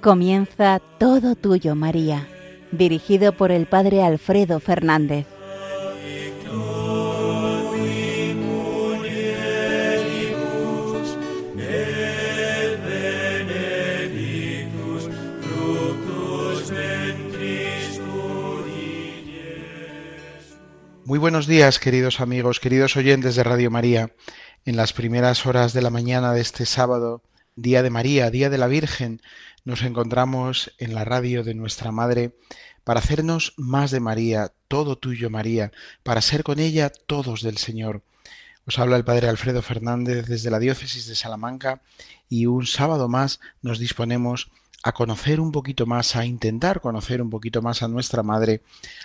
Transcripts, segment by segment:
Comienza Todo Tuyo, María, dirigido por el Padre Alfredo Fernández. Muy buenos días, queridos amigos, queridos oyentes de Radio María. En las primeras horas de la mañana de este sábado, Día de María, Día de la Virgen, nos encontramos en la radio de nuestra Madre para hacernos más de María, todo tuyo María, para ser con ella todos del Señor. Os habla el Padre Alfredo Fernández desde la diócesis de Salamanca y un sábado más nos disponemos a conocer un poquito más, a intentar conocer un poquito más a nuestra Madre,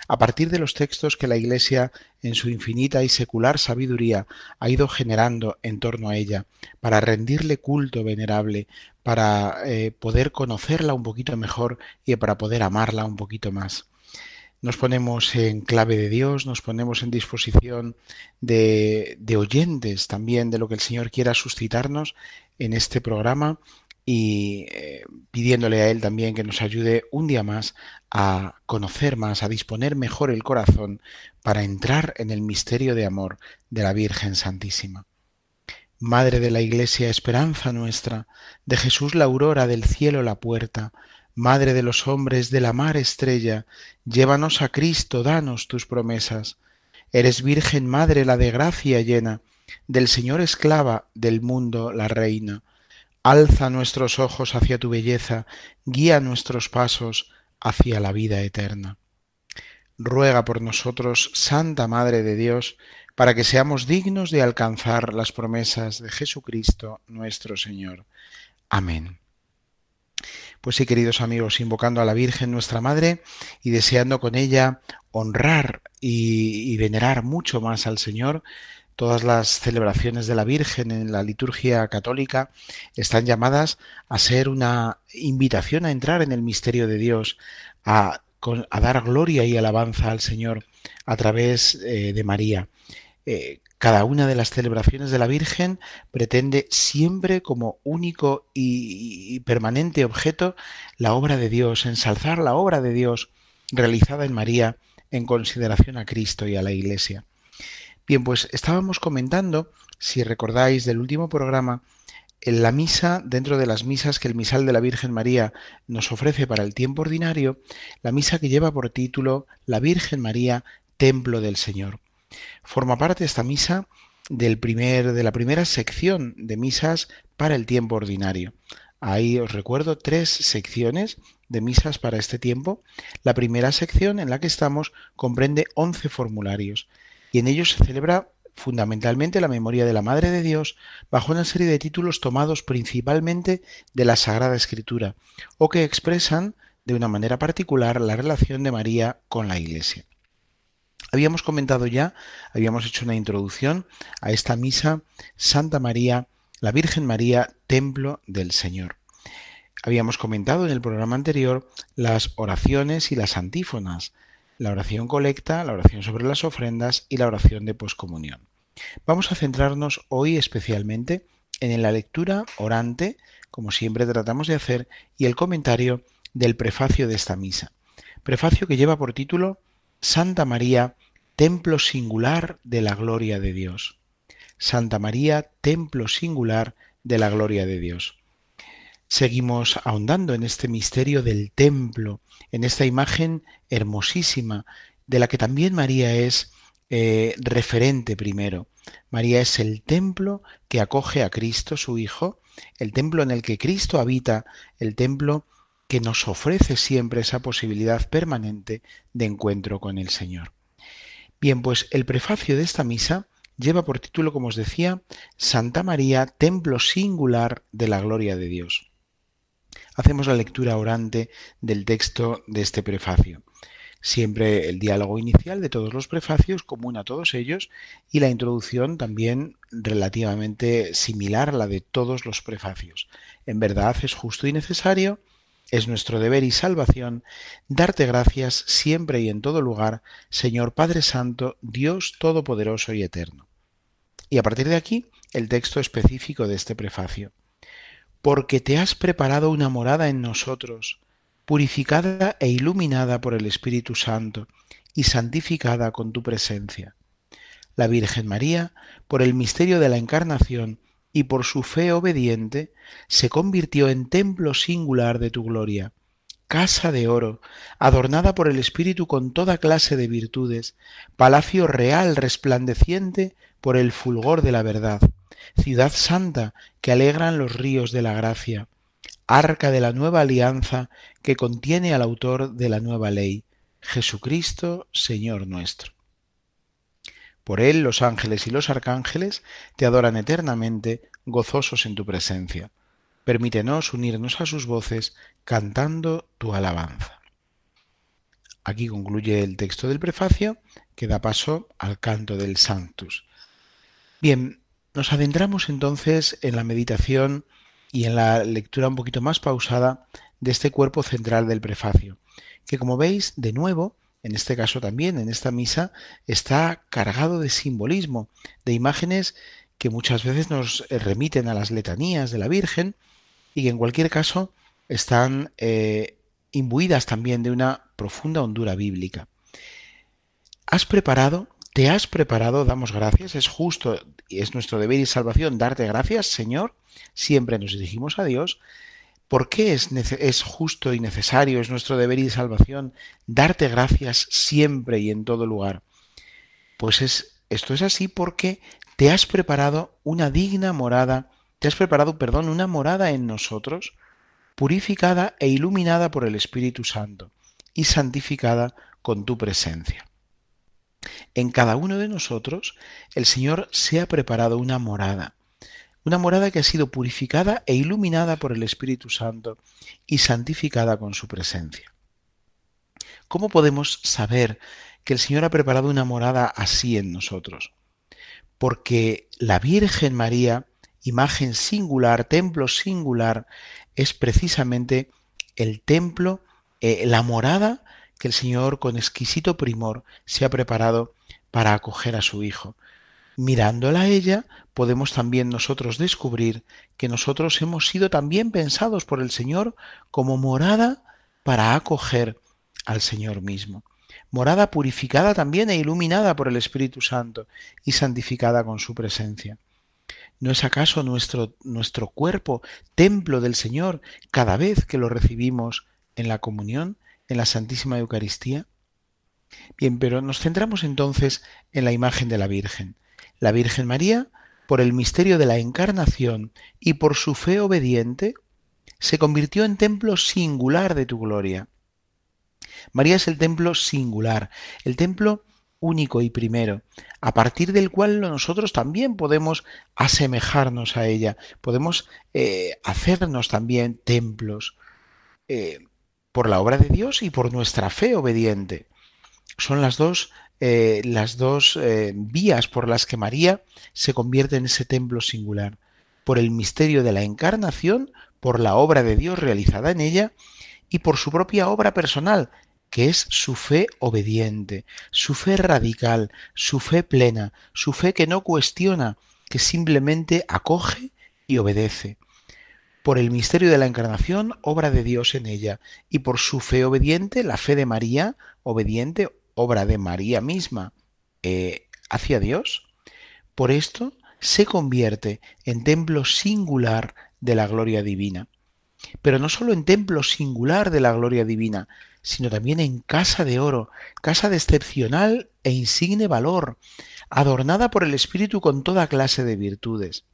a partir de los textos que la Iglesia, en su infinita y secular sabiduría, ha ido generando en torno a ella, para rendirle culto venerable, para eh, poder conocerla un poquito mejor y para poder amarla un poquito más. Nos ponemos en clave de Dios, nos ponemos en disposición de, oyentes también de lo que el Señor quiera suscitarnos en este programa y eh, pidiéndole a Él también que nos ayude un día más a conocer más, a disponer mejor el corazón para entrar en el misterio de amor de la Virgen Santísima. Madre de la Iglesia, esperanza nuestra, de Jesús la aurora, del cielo la puerta, Madre de los hombres, de la mar estrella, llévanos a Cristo, danos tus promesas. Eres Virgen Madre, la de gracia llena, del Señor esclava, del mundo la reina Alza nuestros ojos hacia tu belleza, guía nuestros pasos hacia la vida eterna. Ruega por nosotros, Santa Madre de Dios, para que seamos dignos de alcanzar las promesas de Jesucristo nuestro Señor. Amén. Pues sí, queridos amigos, invocando a la Virgen nuestra Madre y deseando con ella honrar y, venerar mucho más al Señor, todas las celebraciones de la Virgen en la liturgia católica están llamadas a ser una invitación a entrar en el misterio de Dios, a, dar gloria y alabanza al Señor a través eh, de María. Eh, cada una de las celebraciones de la Virgen pretende siempre como único y permanente objeto la obra de Dios, ensalzar la obra de Dios realizada en María en consideración a Cristo y a la Iglesia. Bien, pues estábamos comentando, si recordáis del último programa, en la misa, dentro de las misas que el misal de la Virgen María nos ofrece para el tiempo ordinario, la misa que lleva por título La Virgen María, Templo del Señor. Forma parte esta misa del primer, de la primera sección de misas para el tiempo ordinario. Ahí os recuerdo tres secciones de misas para este tiempo. La primera sección en la que estamos comprende 11 formularios y en ellos se celebra fundamentalmente la memoria de la Madre de Dios bajo una serie de títulos tomados principalmente de la Sagrada Escritura o que expresan de una manera particular la relación de María con la Iglesia. Habíamos comentado ya, habíamos hecho una introducción a esta misa Santa María, la Virgen María, Templo del Señor. Habíamos comentado en el programa anterior las oraciones y las antífonas, la oración colecta, la oración sobre las ofrendas y la oración de poscomunión. Vamos a centrarnos hoy especialmente en la lectura orante, como siempre tratamos de hacer, y el comentario del prefacio de esta misa. Prefacio que lleva por título Santa María, templo singular de la gloria de Dios. Santa María, templo singular de la gloria de Dios. Seguimos ahondando en este misterio del templo, en esta imagen hermosísima de la que también María es eh, referente primero. María es el templo que acoge a Cristo, su Hijo, el templo en el que Cristo habita, el templo que nos ofrece siempre esa posibilidad permanente de encuentro con el Señor. Bien, pues el prefacio de esta misa lleva por título, como os decía, Santa María, templo singular de la gloria de Dios hacemos la lectura orante del texto de este prefacio. Siempre el diálogo inicial de todos los prefacios, común a todos ellos, y la introducción también relativamente similar a la de todos los prefacios. En verdad es justo y necesario, es nuestro deber y salvación, darte gracias siempre y en todo lugar, Señor Padre Santo, Dios Todopoderoso y Eterno. Y a partir de aquí, el texto específico de este prefacio. porque te has preparado una morada en nosotros, purificada e iluminada por el Espíritu Santo y santificada con tu presencia. La Virgen María, por el misterio de la Encarnación y por su fe obediente, se convirtió en templo singular de tu gloria, casa de oro, adornada por el Espíritu con toda clase de virtudes, palacio real resplandeciente por el fulgor de la verdad, ciudad santa que alegran los ríos de la gracia, arca de la nueva alianza que contiene al autor de la nueva ley, Jesucristo, Señor nuestro. Por él los ángeles y los arcángeles te adoran eternamente, gozosos en tu presencia. Permítenos unirnos a sus voces cantando tu alabanza. Aquí concluye el texto del prefacio que da paso al canto del Sanctus. Bien, nos adentramos entonces en la meditación y en la lectura un poquito más pausada de este cuerpo central del prefacio, que como veis, de nuevo, en este caso también, en esta misa, está cargado de simbolismo, de imágenes que muchas veces nos remiten a las letanías de la Virgen y que en cualquier caso están eh, imbuidas también de una profunda hondura bíblica. Has preparado te has preparado, damos gracias, es justo y es nuestro deber y salvación darte gracias, Señor. Siempre nos dirigimos a Dios. ¿Por qué es, es, justo y necesario, es nuestro deber y salvación darte gracias siempre y en todo lugar? Pues es, esto es así porque te has preparado una digna morada, te has preparado, perdón, una morada en nosotros, purificada e iluminada por el Espíritu Santo y santificada con tu presencia. En cada uno de nosotros el Señor se ha preparado una morada, una morada que ha sido purificada e iluminada por el Espíritu Santo y santificada con su presencia. ¿Cómo podemos saber que el Señor ha preparado una morada así en nosotros? Porque la Virgen María, imagen singular, templo singular, es precisamente el templo, eh, la morada que el Señor con exquisito primor se ha preparado para acoger a su Hijo. Mirándola a ella, podemos también nosotros descubrir que nosotros hemos sido también pensados por el Señor como morada para acoger al Señor mismo. Morada purificada también e iluminada por el Espíritu Santo y santificada con su presencia. ¿No es acaso nuestro, nuestro cuerpo templo del Señor cada vez que lo recibimos en la comunión? en la Santísima Eucaristía? Bien, pero nos centramos entonces en la imagen de la Virgen. La Virgen María, por el misterio de la Encarnación y por su fe obediente, se convirtió en templo singular de tu gloria. María es el templo singular, el templo único y primero, a partir del cual nosotros también podemos asemejarnos a ella, podemos eh, hacernos también templos. Eh, por la obra de Dios y por nuestra fe obediente. Son las dos, eh, las dos eh, vías por las que María se convierte en ese templo singular, por el misterio de la encarnación, por la obra de Dios realizada en ella y por su propia obra personal, que es su fe obediente, su fe radical, su fe plena, su fe que no cuestiona, que simplemente acoge y obedece. Por el misterio de la encarnación, obra de Dios en ella, y por su fe obediente, la fe de María, obediente, obra de María misma eh, hacia Dios, por esto se convierte en templo singular de la gloria divina. Pero no solo en templo singular de la gloria divina, sino también en casa de oro, casa de excepcional e insigne valor, adornada por el Espíritu con toda clase de virtudes.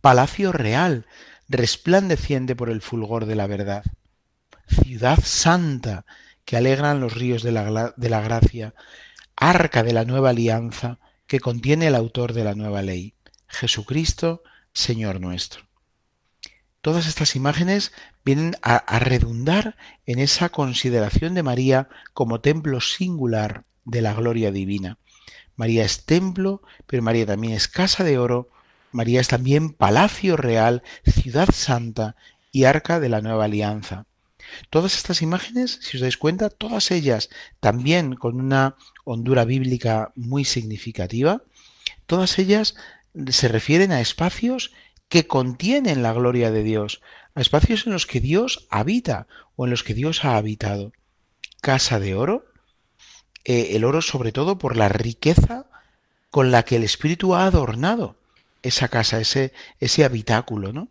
Palacio real, resplandeciente por el fulgor de la verdad. Ciudad santa que alegran los ríos de la, de la gracia, arca de la nueva alianza que contiene el autor de la nueva ley, Jesucristo, Señor nuestro. Todas estas imágenes vienen a, a, redundar en esa consideración de María como templo singular de la gloria divina. María es templo, pero María también es casa de oro María es también palacio real, ciudad santa y arca de la nueva alianza. Todas estas imágenes, si os dais cuenta, todas ellas también con una hondura bíblica muy significativa, todas ellas se refieren a espacios que contienen la gloria de Dios, a espacios en los que Dios habita o en los que Dios ha habitado. Casa de oro, eh, el oro sobre todo por la riqueza con la que el Espíritu ha adornado esa casa, ese, ese habitáculo, ¿no?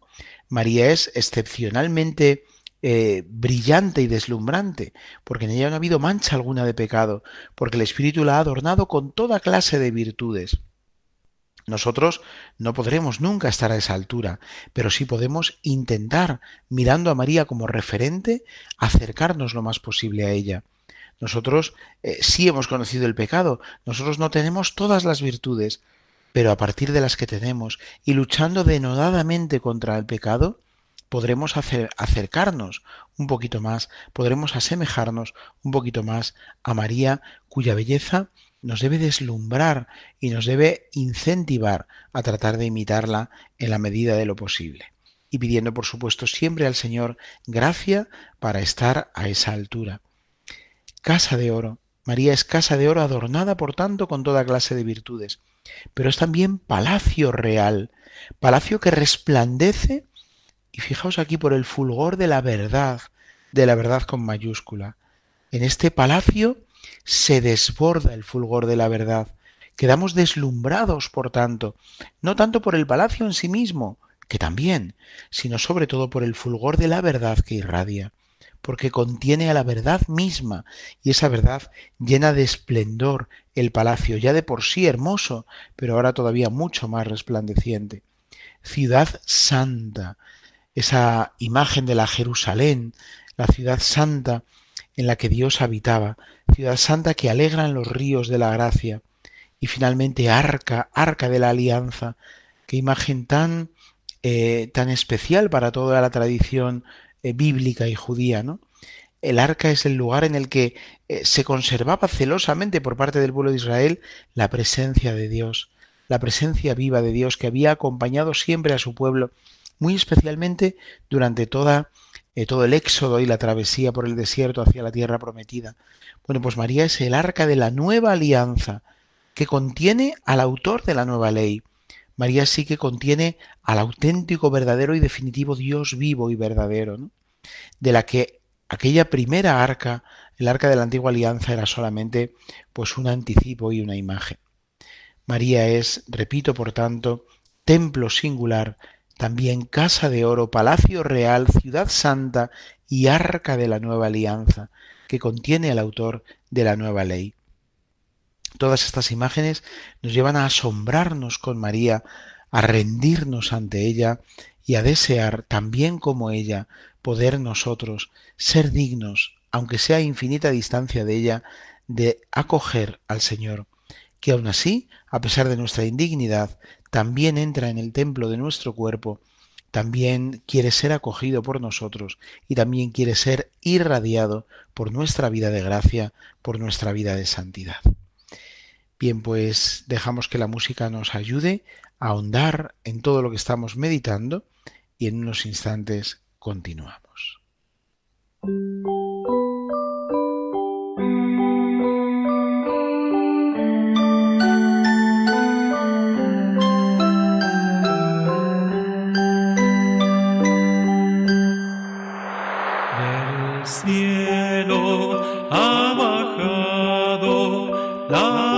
María es excepcionalmente eh, brillante y deslumbrante, porque en ella no ha habido mancha alguna de pecado, porque el Espíritu la ha adornado con toda clase de virtudes. Nosotros no podremos nunca estar a esa altura, pero sí podemos intentar, mirando a María como referente, acercarnos lo más posible a ella. Nosotros eh, sí hemos conocido el pecado, nosotros no tenemos todas las virtudes, pero a partir de las que tenemos y luchando denodadamente contra el pecado, podremos hacer, acercarnos un poquito más, podremos asemejarnos un poquito más a María, cuya belleza nos debe deslumbrar y nos debe incentivar a tratar de imitarla en la medida de lo posible. Y pidiendo, por supuesto, siempre al Señor gracia para estar a esa altura. Casa de oro. María es casa de oro adornada, por tanto, con toda clase de virtudes. Pero es también palacio real, palacio que resplandece y fijaos aquí por el fulgor de la verdad, de la verdad con mayúscula. En este palacio se desborda el fulgor de la verdad. Quedamos deslumbrados, por tanto, no tanto por el palacio en sí mismo, que también, sino sobre todo por el fulgor de la verdad que irradia, porque contiene a la verdad misma, y esa verdad llena de esplendor el palacio, ya de por sí hermoso, pero ahora todavía mucho más resplandeciente. Ciudad santa, esa imagen de la Jerusalén, la ciudad santa en la que Dios habitaba, ciudad santa que alegra en los ríos de la gracia, y finalmente arca, arca de la alianza, qué imagen tan, eh, tan especial para toda la tradición eh, bíblica y judía, ¿no? El arca es el lugar en el que eh, se conservaba celosamente por parte del pueblo de Israel la presencia de Dios, la presencia viva de Dios que había acompañado siempre a su pueblo muy especialmente durante toda, eh, todo el éxodo y la travesía por el desierto hacia la tierra prometida. Bueno, pues María es el arca de la nueva alianza que contiene al autor de la nueva ley. María sí que contiene al auténtico, verdadero y definitivo Dios vivo y verdadero, de la que aquella primera arca, el arca de la antigua alianza, era solamente pues un anticipo y una imagen. María es, repito, por tanto, templo singular también casa de oro, palacio real, ciudad santa y arca de la nueva alianza, que contiene el autor de la nueva ley. Todas estas imágenes nos llevan a asombrarnos con María, a rendirnos ante ella y a desear, también como ella, poder nosotros ser dignos, aunque sea a infinita distancia de ella, de acoger al Señor, que aun así, a pesar de nuestra indignidad, también entra en el templo de nuestro cuerpo, también quiere ser acogido por nosotros y también quiere ser irradiado por nuestra vida de gracia, por nuestra vida de santidad. Bien, pues dejamos que la música nos ayude a ahondar en todo lo que estamos meditando y en unos instantes continuamos. Sus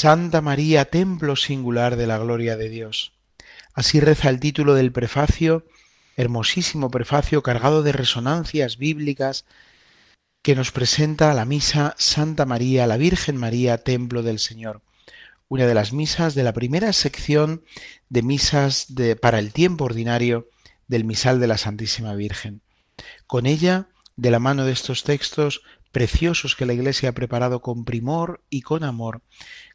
Santa María, templo singular de la gloria de Dios. Así reza el título del prefacio, hermosísimo prefacio cargado de resonancias bíblicas que nos presenta la misa Santa María, la Virgen María, templo del Señor. Una de las misas de la primera sección de misas de, para el tiempo ordinario del misal de la Santísima Virgen. Con ella, de la mano de estos textos preciosos que la Iglesia ha preparado con primor y con amor,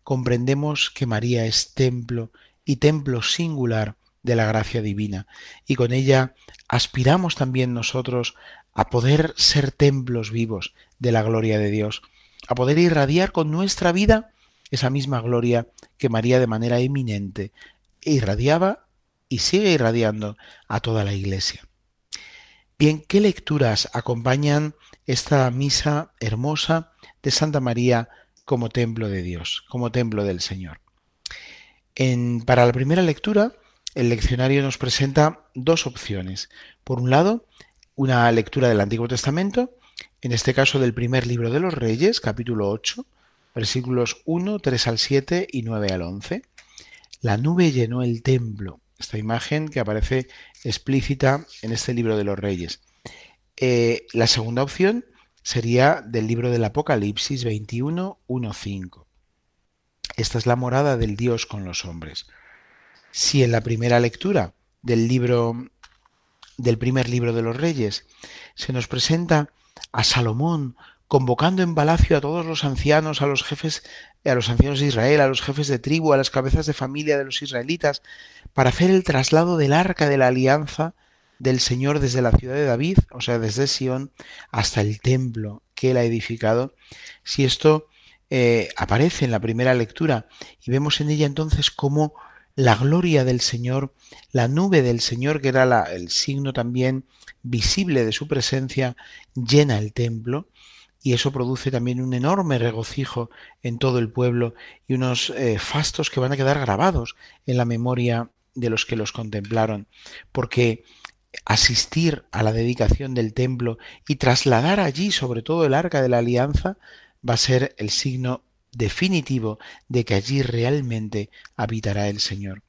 comprendemos que María es templo y templo singular de la gracia divina, y con ella aspiramos también nosotros a poder ser templos vivos de la gloria de Dios, a poder irradiar con nuestra vida esa misma gloria que María de manera eminente irradiaba y sigue irradiando a toda la Iglesia. Bien, ¿qué lecturas acompañan esta misa hermosa de Santa María como templo de Dios, como templo del Señor? En, para la primera lectura, el leccionario nos presenta dos opciones. Por un lado, una lectura del Antiguo Testamento, en este caso del primer libro de los Reyes, capítulo 8, versículos 1, 3 al 7 y 9 al 11. La nube llenó el templo, esta imagen que aparece explícita en este libro de los Reyes. Eh, la segunda opción sería del libro del Apocalipsis 21, 1, 5. Esta es la morada del Dios con los hombres. Si en la primera lectura del libro del primer libro de los Reyes se nos presenta a Salomón convocando en palacio a todos los ancianos, a los jefes, a los ancianos de Israel, a los jefes de tribu, a las cabezas de familia de los israelitas, para hacer el traslado del arca de la alianza del Señor desde la ciudad de David, o sea, desde Sión, hasta el templo que él ha edificado. Si esto eh, aparece en la primera lectura y vemos en ella entonces cómo la gloria del Señor, la nube del Señor, que era el signo también visible de su presencia, llena el templo y eso produce también un enorme regocijo en todo el pueblo y unos eh, fastos que van a quedar grabados en la memoria de los que los contemplaron, porque asistir a la dedicación del templo y trasladar allí sobre todo el arca de la alianza va a ser el signo definitivo de que allí realmente habitará el Señor.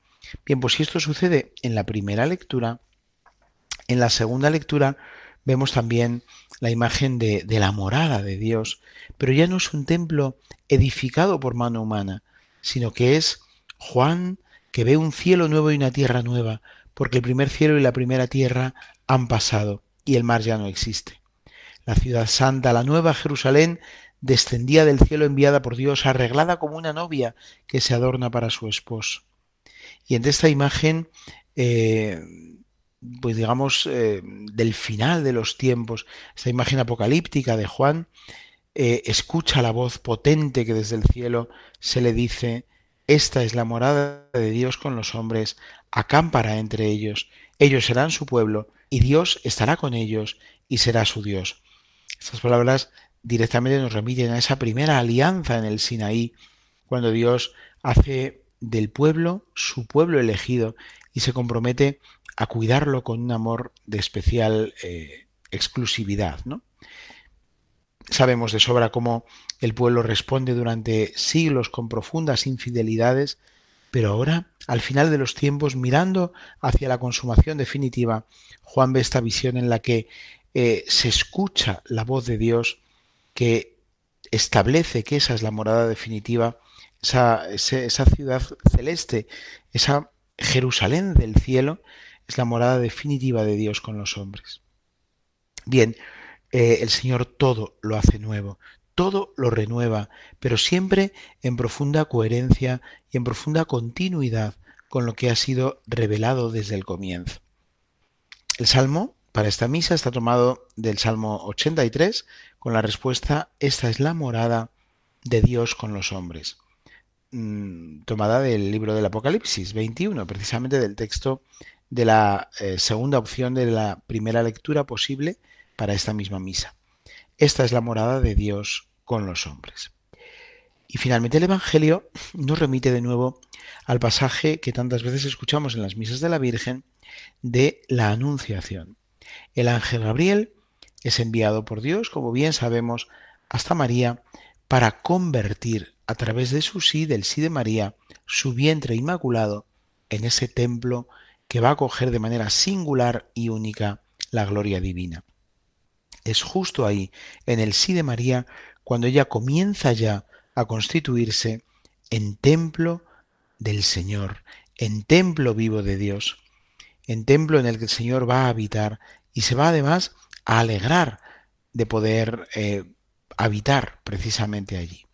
Bien, pues si esto sucede en la primera lectura, en la segunda lectura vemos también la imagen de, de, la morada de Dios, pero ya no es un templo edificado por mano humana, sino que es Juan que ve un cielo nuevo y una tierra nueva, porque el primer cielo y la primera tierra han pasado y el mar ya no existe. La ciudad santa, la nueva Jerusalén, descendía del cielo enviada por Dios, arreglada como una novia que se adorna para su esposo. Y en esta imagen, eh, pues digamos, eh, del final de los tiempos, esta imagen apocalíptica de Juan, eh, escucha la voz potente que desde el cielo se le dice, esta es la morada de Dios con los hombres, acámpara entre ellos, ellos serán su pueblo, y Dios estará con ellos y será su Dios. Estas palabras directamente nos remiten a esa primera alianza en el Sinaí, cuando Dios hace del pueblo su pueblo elegido y se compromete a cuidarlo con un amor de especial eh, exclusividad. ¿no? Sabemos de sobra cómo el pueblo responde durante siglos con profundas infidelidades, pero ahora, al final de los tiempos, mirando hacia la consumación definitiva, Juan ve esta visión en la que eh, se escucha la voz de Dios que establece que esa es la morada definitiva, esa, esa ciudad celeste, esa Jerusalén del cielo, es la morada definitiva de Dios con los hombres. Bien, eh, el Señor todo lo hace nuevo, todo lo renueva, pero siempre en profunda coherencia y en profunda continuidad con lo que ha sido revelado desde el comienzo. El Salmo para esta misa está tomado del Salmo 83 con la respuesta Esta es la morada de Dios con los hombres. Mm, tomada del libro del Apocalipsis 21, precisamente del texto de la eh, segunda opción de la primera lectura posible para esta misma misa. Esta es la morada de Dios con los hombres. Y finalmente el Evangelio nos remite de nuevo al pasaje que tantas veces escuchamos en las misas de la Virgen de la Anunciación. El ángel Gabriel es enviado por Dios, como bien sabemos, hasta María para convertir a través de su sí, del sí de María, su vientre inmaculado, en ese templo que va a acoger de manera singular y única la gloria divina. Es justo ahí, en el sí de María, cuando ella comienza ya a constituirse en templo del Señor, en templo vivo de Dios, en templo en el que el Señor va a habitar y se va además a alegrar de poder eh, habitar precisamente allí.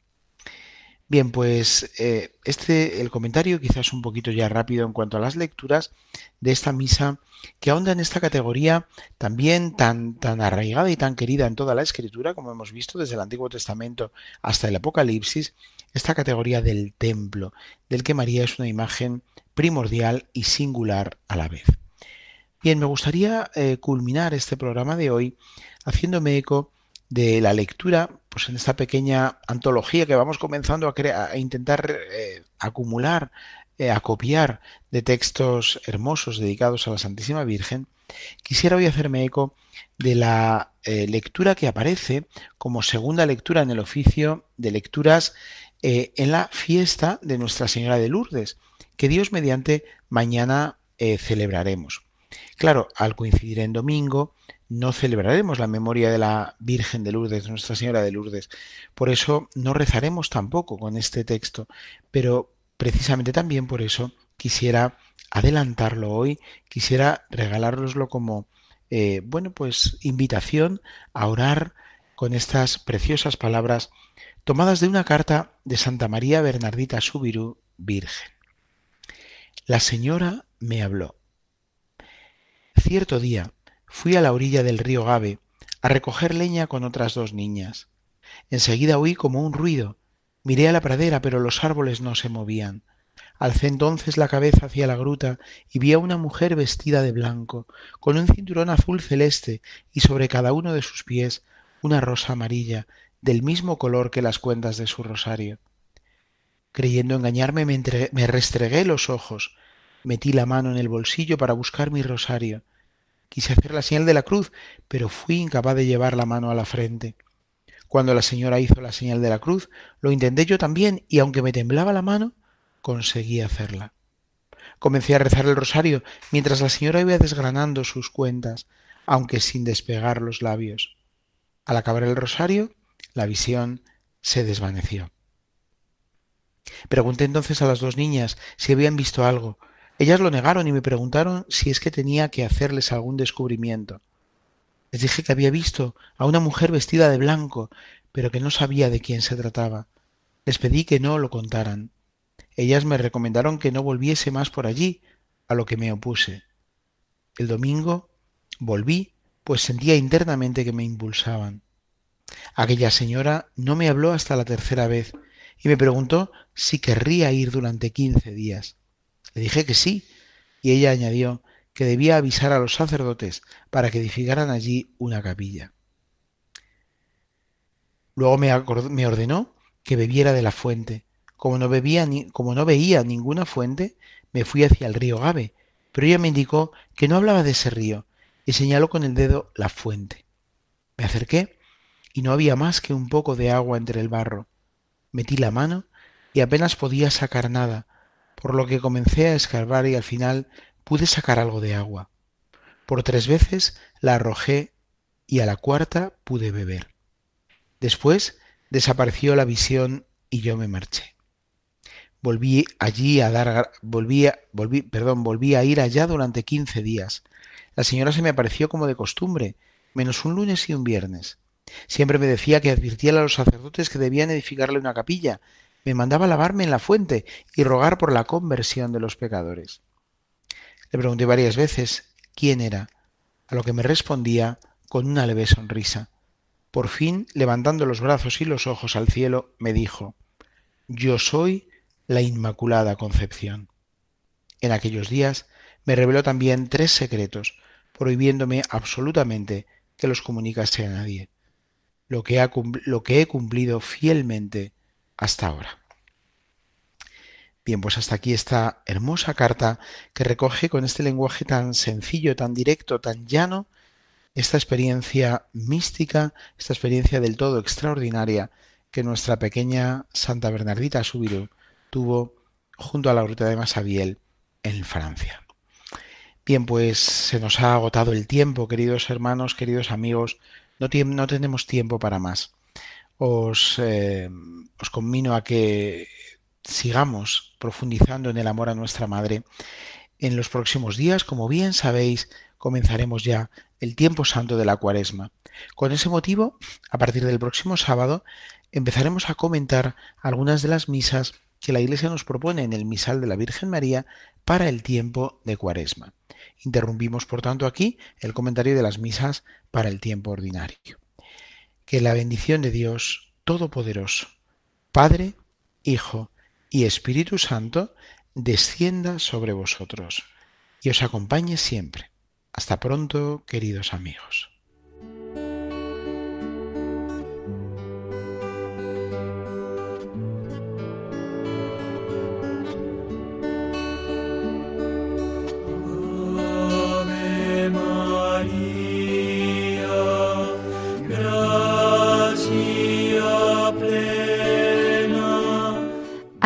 Bien, pues eh, este el comentario quizás un poquito ya rápido en cuanto a las lecturas de esta misa que ahonda en esta categoría también tan tan arraigada y tan querida en toda la escritura como hemos visto desde el Antiguo Testamento hasta el Apocalipsis, esta categoría del templo, del que María es una imagen primordial y singular a la vez. Bien, me gustaría eh, culminar este programa de hoy haciéndome eco de la lectura, pues en esta pequeña antología que vamos comenzando a, a intentar eh, acumular, eh, a copiar de textos hermosos dedicados a la Santísima Virgen, quisiera hoy hacerme eco de la eh, lectura que aparece como segunda lectura en el oficio de lecturas en la fiesta de Nuestra Señora de Lourdes, que Dios mediante mañana celebraremos. Claro, al coincidir en domingo, no celebraremos la memoria de la Virgen de Lourdes, Nuestra Señora de Lourdes. Por eso no rezaremos tampoco con este texto, pero precisamente también por eso quisiera adelantarlo hoy, quisiera regalároslo como, eh, bueno, pues invitación a orar con estas preciosas palabras tomadas de una carta de Santa María Bernardita Subirú, Virgen. La señora me habló. Cierto día, Fui a la orilla del río Gave a recoger leña con otras dos niñas. Enseguida oí como un ruido. Miré a la pradera, pero los árboles no se movían. Alcé entonces la cabeza hacia la gruta y vi a una mujer vestida de blanco, con un cinturón azul celeste y sobre cada uno de sus pies una rosa amarilla, del mismo color que las cuentas de su rosario. Creyendo engañarme, me, me restregué los ojos, metí la mano en el bolsillo para buscar mi rosario, Quise hacer la señal de la cruz, pero fui incapaz de llevar la mano a la frente. Cuando la señora hizo la señal de la cruz, lo intenté yo también, y aunque me temblaba la mano, conseguí hacerla. Comencé a rezar el rosario mientras la señora iba desgranando sus cuentas, aunque sin despegar los labios. Al acabar el rosario, la visión se desvaneció. Pregunté entonces a las dos niñas si habían visto algo, ellas lo negaron y me preguntaron si es que tenía que hacerles algún descubrimiento. Les dije que había visto a una mujer vestida de blanco, pero que no sabía de quién se trataba. Les pedí que no lo contaran. Ellas me recomendaron que no volviese más por allí, a lo que me opuse. El domingo volví, pues sentía internamente que me impulsaban. Aquella señora no me habló hasta la tercera vez y me preguntó si querría ir durante quince días. Le dije que sí, y ella añadió que debía avisar a los sacerdotes para que edificaran allí una capilla. Luego me, ordenó que bebiera de la fuente. Como no, bebía ni, como no veía ninguna fuente, me fui hacia el río Gave, pero ella me indicó que no hablaba de ese río y señaló con el dedo la fuente. Me acerqué y no había más que un poco de agua entre el barro. Metí la mano y apenas podía sacar nada, por lo que comencé a escarbar y al final pude sacar algo de agua. Por tres veces la arrojé y a la cuarta pude beber. Después desapareció la visión y yo me marché. Volví allí a dar volví, volví, perdón, volví a ir allá durante quince días. La señora se me apareció como de costumbre, menos un lunes y un viernes. Siempre me decía que advirtiera a los sacerdotes que debían edificarle una capilla, me mandaba lavarme en la fuente y rogar por la conversión de los pecadores. Le pregunté varias veces quién era, a lo que me respondía con una leve sonrisa. Por fin, levantando los brazos y los ojos al cielo, me dijo Yo soy la Inmaculada Concepción. En aquellos días me reveló también tres secretos, prohibiéndome absolutamente que los comunicase a nadie, lo que, lo que he cumplido fielmente hasta ahora. Bien, pues hasta aquí esta hermosa carta que recoge con este lenguaje tan sencillo, tan directo, tan llano, esta experiencia mística, esta experiencia del todo extraordinaria que nuestra pequeña Santa Bernardita Subiru tuvo junto a la gruta de Masabiel en Francia. Bien, pues se nos ha agotado el tiempo, queridos hermanos, queridos amigos, no, no tenemos tiempo para más. Os, eh, conmino a que sigamos profundizando en el amor a nuestra Madre. En los próximos días, como bien sabéis, comenzaremos ya el tiempo santo de la cuaresma. Con ese motivo, a partir del próximo sábado, empezaremos a comentar algunas de las misas que la Iglesia nos propone en el misal de la Virgen María para el tiempo de cuaresma. Interrumpimos, por tanto, aquí el comentario de las misas para el tiempo ordinario. Que la bendición de Dios Todopoderoso, Padre, Hijo y Espíritu Santo, descienda sobre vosotros y os acompañe siempre. Hasta pronto, queridos amigos.